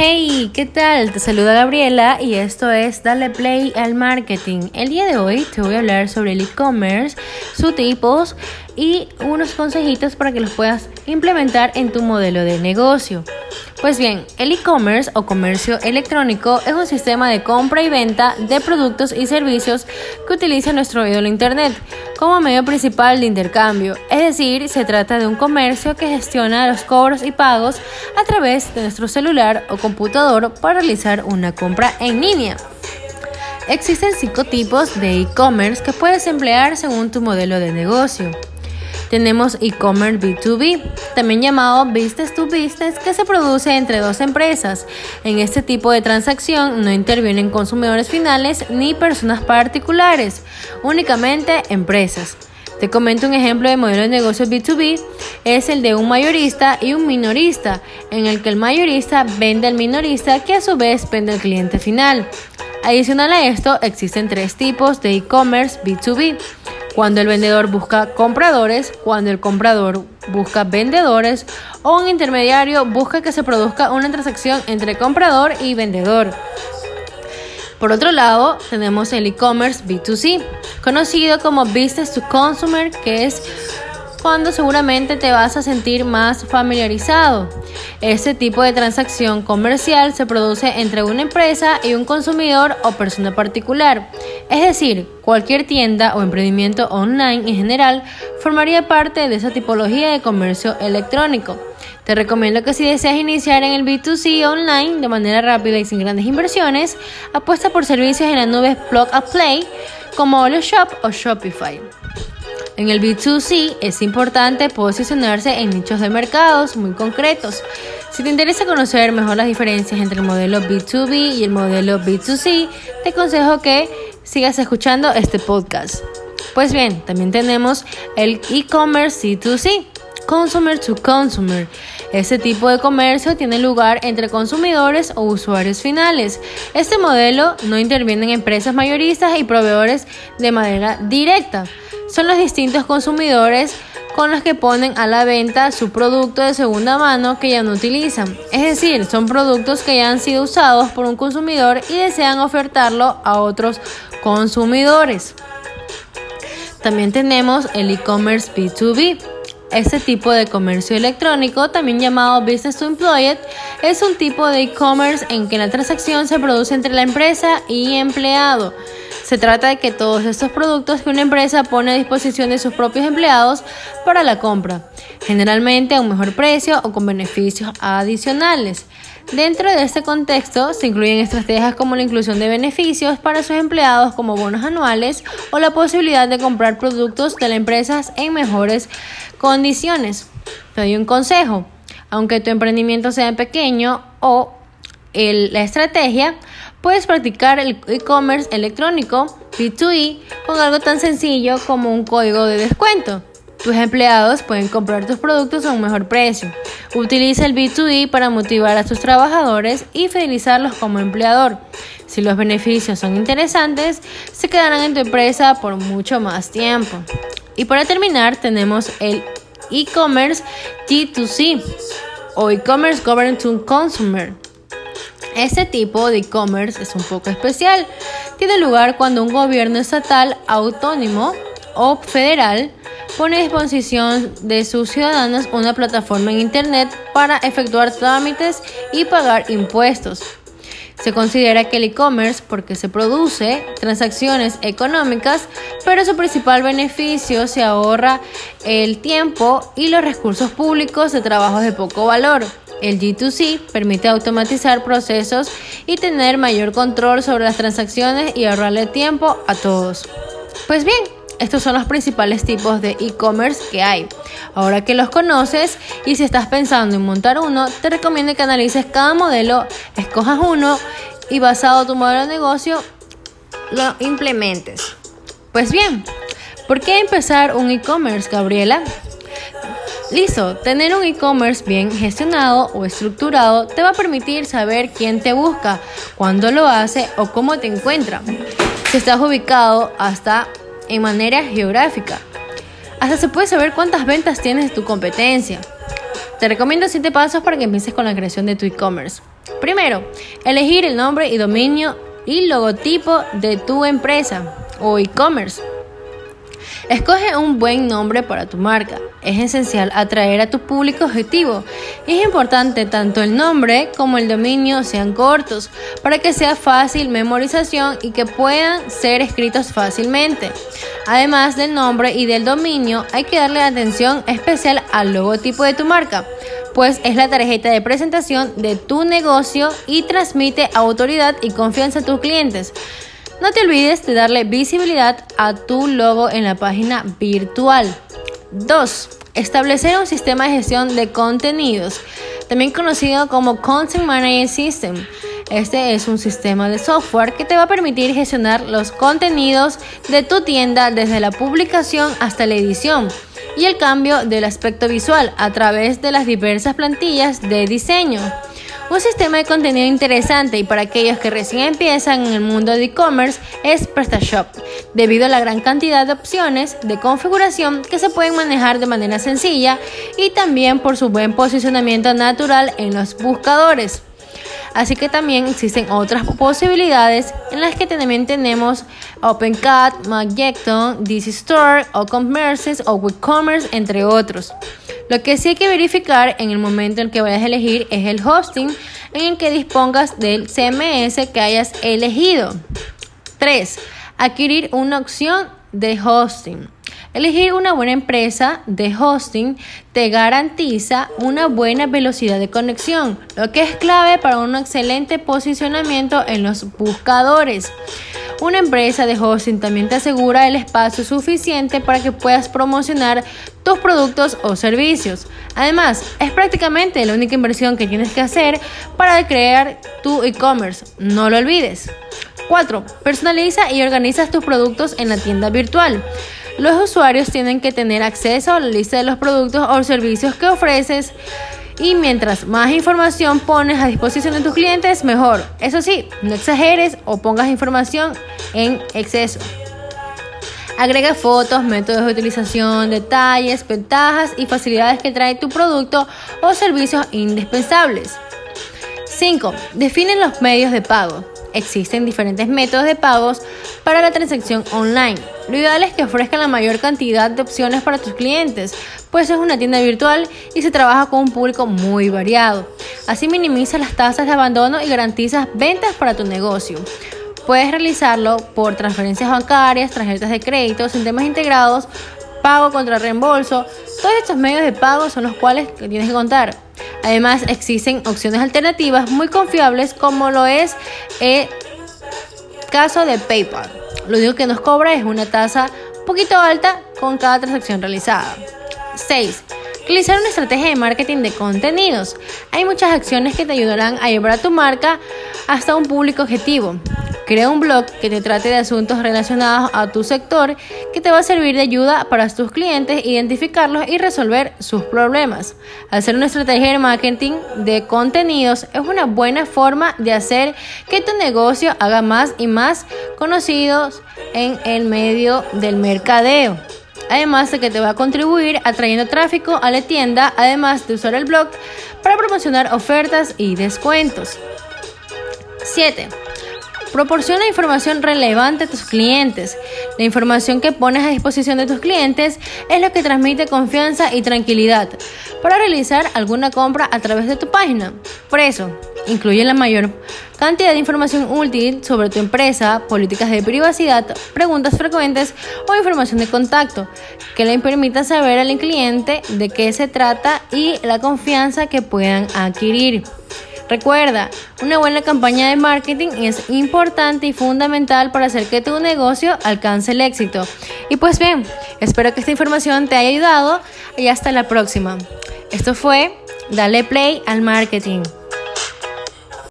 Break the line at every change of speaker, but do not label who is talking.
Hey, ¿qué tal? Te saluda Gabriela y esto es Dale Play al Marketing. El día de hoy te voy a hablar sobre el e-commerce, sus tipos y unos consejitos para que los puedas implementar en tu modelo de negocio. Pues bien, el e-commerce o comercio electrónico es un sistema de compra y venta de productos y servicios que utiliza nuestro ídolo Internet como medio principal de intercambio. Es decir, se trata de un comercio que gestiona los cobros y pagos a través de nuestro celular o computador para realizar una compra en línea. Existen cinco tipos de e-commerce que puedes emplear según tu modelo de negocio. Tenemos e-commerce B2B, también llamado business to business, que se produce entre dos empresas. En este tipo de transacción no intervienen consumidores finales ni personas particulares, únicamente empresas. Te comento un ejemplo de modelo de negocio B2B, es el de un mayorista y un minorista, en el que el mayorista vende al minorista que a su vez vende al cliente final. Adicional a esto, existen tres tipos de e-commerce B2B cuando el vendedor busca compradores, cuando el comprador busca vendedores o un intermediario busca que se produzca una transacción entre comprador y vendedor. Por otro lado, tenemos el e-commerce B2C, conocido como Business to Consumer, que es cuando seguramente te vas a sentir más familiarizado. Este tipo de transacción comercial se produce entre una empresa y un consumidor o persona particular. Es decir, cualquier tienda o emprendimiento online en general formaría parte de esa tipología de comercio electrónico. Te recomiendo que si deseas iniciar en el B2C online de manera rápida y sin grandes inversiones, apuesta por servicios en la nube Plug and Play como Shop o Shopify. En el B2C es importante posicionarse en nichos de mercados muy concretos. Si te interesa conocer mejor las diferencias entre el modelo B2B y el modelo B2C, te aconsejo que sigas escuchando este podcast. Pues bien, también tenemos el e-commerce C2C, Consumer to Consumer. Este tipo de comercio tiene lugar entre consumidores o usuarios finales. Este modelo no interviene en empresas mayoristas y proveedores de manera directa son los distintos consumidores con los que ponen a la venta su producto de segunda mano que ya no utilizan. Es decir, son productos que ya han sido usados por un consumidor y desean ofertarlo a otros consumidores. También tenemos el e-commerce B2B. Este tipo de comercio electrónico, también llamado Business to Employed, es un tipo de e-commerce en que la transacción se produce entre la empresa y empleado. Se trata de que todos estos productos que una empresa pone a disposición de sus propios empleados para la compra, generalmente a un mejor precio o con beneficios adicionales. Dentro de este contexto se incluyen estrategias como la inclusión de beneficios para sus empleados como bonos anuales o la posibilidad de comprar productos de las empresas en mejores condiciones. Te doy un consejo, aunque tu emprendimiento sea pequeño o la estrategia, puedes practicar el e-commerce electrónico B2E con algo tan sencillo como un código de descuento. Tus empleados pueden comprar tus productos a un mejor precio. Utiliza el B2E para motivar a tus trabajadores y fidelizarlos como empleador. Si los beneficios son interesantes, se quedarán en tu empresa por mucho más tiempo. Y para terminar, tenemos el e-commerce T2C o e-commerce Government to Consumer. Este tipo de e-commerce es un poco especial. Tiene lugar cuando un gobierno estatal, autónomo o federal pone a disposición de sus ciudadanos una plataforma en Internet para efectuar trámites y pagar impuestos. Se considera que el e-commerce porque se produce transacciones económicas, pero su principal beneficio se ahorra el tiempo y los recursos públicos de trabajos de poco valor. El G2C permite automatizar procesos y tener mayor control sobre las transacciones y ahorrarle tiempo a todos. Pues bien, estos son los principales tipos de e-commerce que hay. Ahora que los conoces y si estás pensando en montar uno, te recomiendo que analices cada modelo, escojas uno y basado en tu modelo de negocio lo implementes. Pues bien, ¿por qué empezar un e-commerce, Gabriela? Listo, tener un e-commerce bien gestionado o estructurado te va a permitir saber quién te busca, cuándo lo hace o cómo te encuentra. Si estás ubicado hasta en manera geográfica. Hasta se puede saber cuántas ventas tienes de tu competencia. Te recomiendo 7 pasos para que empieces con la creación de tu e-commerce. Primero, elegir el nombre y dominio y logotipo de tu empresa o e-commerce. Escoge un buen nombre para tu marca. Es esencial atraer a tu público objetivo. Es importante tanto el nombre como el dominio sean cortos para que sea fácil memorización y que puedan ser escritos fácilmente. Además del nombre y del dominio, hay que darle atención especial al logotipo de tu marca, pues es la tarjeta de presentación de tu negocio y transmite autoridad y confianza a tus clientes. No te olvides de darle visibilidad a tu logo en la página virtual. 2. Establecer un sistema de gestión de contenidos, también conocido como Content Management System. Este es un sistema de software que te va a permitir gestionar los contenidos de tu tienda desde la publicación hasta la edición y el cambio del aspecto visual a través de las diversas plantillas de diseño. Un sistema de contenido interesante y para aquellos que recién empiezan en el mundo de e-commerce es PrestaShop, debido a la gran cantidad de opciones de configuración que se pueden manejar de manera sencilla y también por su buen posicionamiento natural en los buscadores. Así que también existen otras posibilidades en las que también tenemos OpenCat, Magecton, DC Store, OCommerces o WooCommerce, entre otros. Lo que sí hay que verificar en el momento en que vayas a elegir es el hosting en el que dispongas del CMS que hayas elegido. 3. Adquirir una opción de hosting. Elegir una buena empresa de hosting te garantiza una buena velocidad de conexión, lo que es clave para un excelente posicionamiento en los buscadores. Una empresa de hosting también te asegura el espacio suficiente para que puedas promocionar tus productos o servicios. Además, es prácticamente la única inversión que tienes que hacer para crear tu e-commerce. No lo olvides. 4. Personaliza y organiza tus productos en la tienda virtual. Los usuarios tienen que tener acceso a la lista de los productos o servicios que ofreces y mientras más información pones a disposición de tus clientes, mejor. Eso sí, no exageres o pongas información en exceso. Agrega fotos, métodos de utilización, detalles, ventajas y facilidades que trae tu producto o servicios indispensables. 5. Define los medios de pago. Existen diferentes métodos de pagos para la transacción online. Lo ideal es que ofrezcan la mayor cantidad de opciones para tus clientes, pues es una tienda virtual y se trabaja con un público muy variado. Así minimiza las tasas de abandono y garantizas ventas para tu negocio. Puedes realizarlo por transferencias bancarias, tarjetas de crédito, sistemas integrados, pago contra reembolso. Todos estos medios de pago son los cuales tienes que contar. Además, existen opciones alternativas muy confiables como lo es el caso de PayPal. Lo único que nos cobra es una tasa un poquito alta con cada transacción realizada. 6. Realizar una estrategia de marketing de contenidos. Hay muchas acciones que te ayudarán a llevar a tu marca hasta un público objetivo. Crea un blog que te trate de asuntos relacionados a tu sector que te va a servir de ayuda para tus clientes identificarlos y resolver sus problemas. Hacer una estrategia de marketing de contenidos es una buena forma de hacer que tu negocio haga más y más conocidos en el medio del mercadeo. Además de que te va a contribuir atrayendo tráfico a la tienda, además de usar el blog para promocionar ofertas y descuentos. 7. Proporciona información relevante a tus clientes. La información que pones a disposición de tus clientes es lo que transmite confianza y tranquilidad para realizar alguna compra a través de tu página. Por eso, incluye la mayor cantidad de información útil sobre tu empresa, políticas de privacidad, preguntas frecuentes o información de contacto que le permita saber al cliente de qué se trata y la confianza que puedan adquirir. Recuerda, una buena campaña de marketing es importante y fundamental para hacer que tu negocio alcance el éxito. Y pues bien, espero que esta información te haya ayudado y hasta la próxima. Esto fue Dale Play al Marketing.